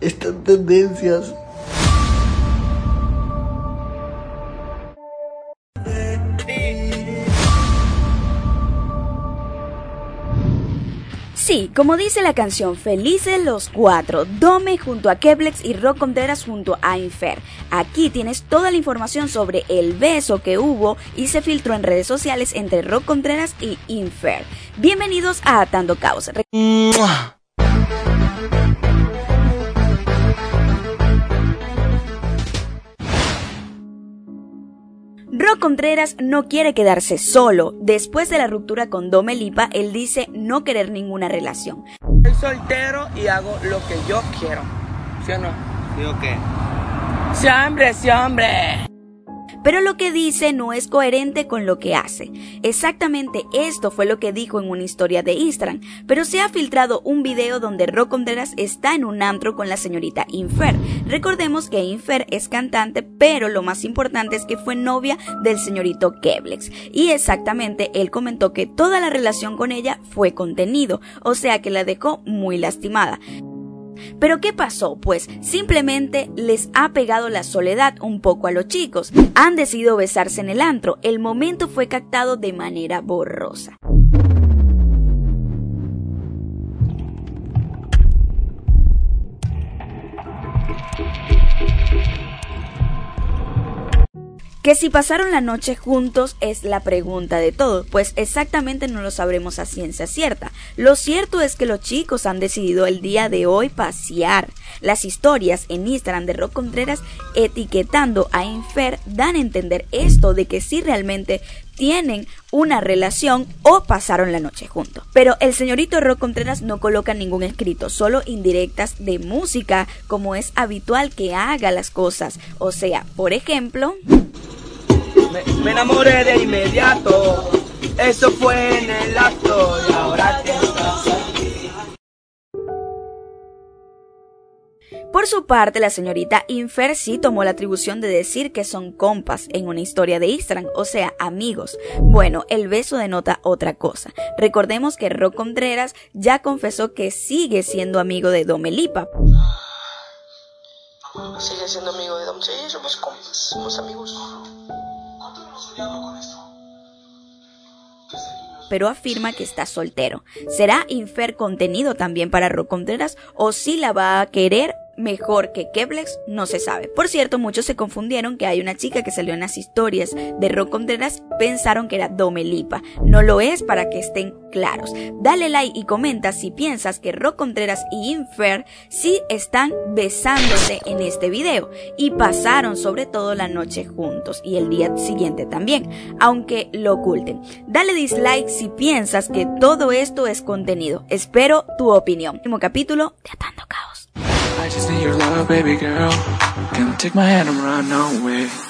Estas tendencias. Sí, como dice la canción, felices los cuatro, Dome junto a Keblex y Rock Contreras junto a Infer. Aquí tienes toda la información sobre el beso que hubo y se filtró en redes sociales entre Rock Contreras y Infer. Bienvenidos a Atando Caos. Rock Contreras no quiere quedarse solo. Después de la ruptura con Dome Lipa, él dice no querer ninguna relación. Soy soltero y hago lo que yo quiero. ¿Sí o no? ¿Digo qué? ¡Sí, hombre, sí, hombre! Pero lo que dice no es coherente con lo que hace. Exactamente esto fue lo que dijo en una historia de Instagram, pero se ha filtrado un video donde Rock Contreras está en un antro con la señorita Infer. Recordemos que Infer es cantante, pero lo más importante es que fue novia del señorito Keblex. Y exactamente él comentó que toda la relación con ella fue contenido, o sea que la dejó muy lastimada. Pero ¿qué pasó? Pues simplemente les ha pegado la soledad un poco a los chicos. Han decidido besarse en el antro. El momento fue captado de manera borrosa. Que si pasaron la noche juntos es la pregunta de todo, pues exactamente no lo sabremos a ciencia cierta. Lo cierto es que los chicos han decidido el día de hoy pasear. Las historias en Instagram de Rock Contreras etiquetando a Infer dan a entender esto de que si realmente tienen una relación o pasaron la noche juntos. Pero el señorito Rock Contreras no coloca ningún escrito, solo indirectas de música, como es habitual que haga las cosas. O sea, por ejemplo... Me, enamoré de inmediato. Eso fue en el acto y ahora te estás aquí. Por su parte, la señorita Infer sí tomó la atribución de decir que son compas en una historia de Instagram, o sea, amigos. Bueno, el beso denota otra cosa. Recordemos que Rock Contreras ya confesó que sigue siendo amigo de Domelipa. Sigue siendo amigo de Dom. Sí, somos compas, somos amigos pero afirma que está soltero. ¿Será Infer contenido también para Rock Contreras o si la va a querer mejor que Keblex no se sabe. Por cierto, muchos se confundieron que hay una chica que salió en las historias de Rock Contreras, pensaron que era Domelipa. No lo es para que estén claros. Dale like y comenta si piensas que Rock Contreras y Infer sí están besándose en este video y pasaron sobre todo la noche juntos y el día siguiente también, aunque lo oculten. Dale dislike si piensas que todo esto es contenido. Espero tu opinión. Último capítulo de Atando. I just need your love, baby girl. Come take my hand and run away.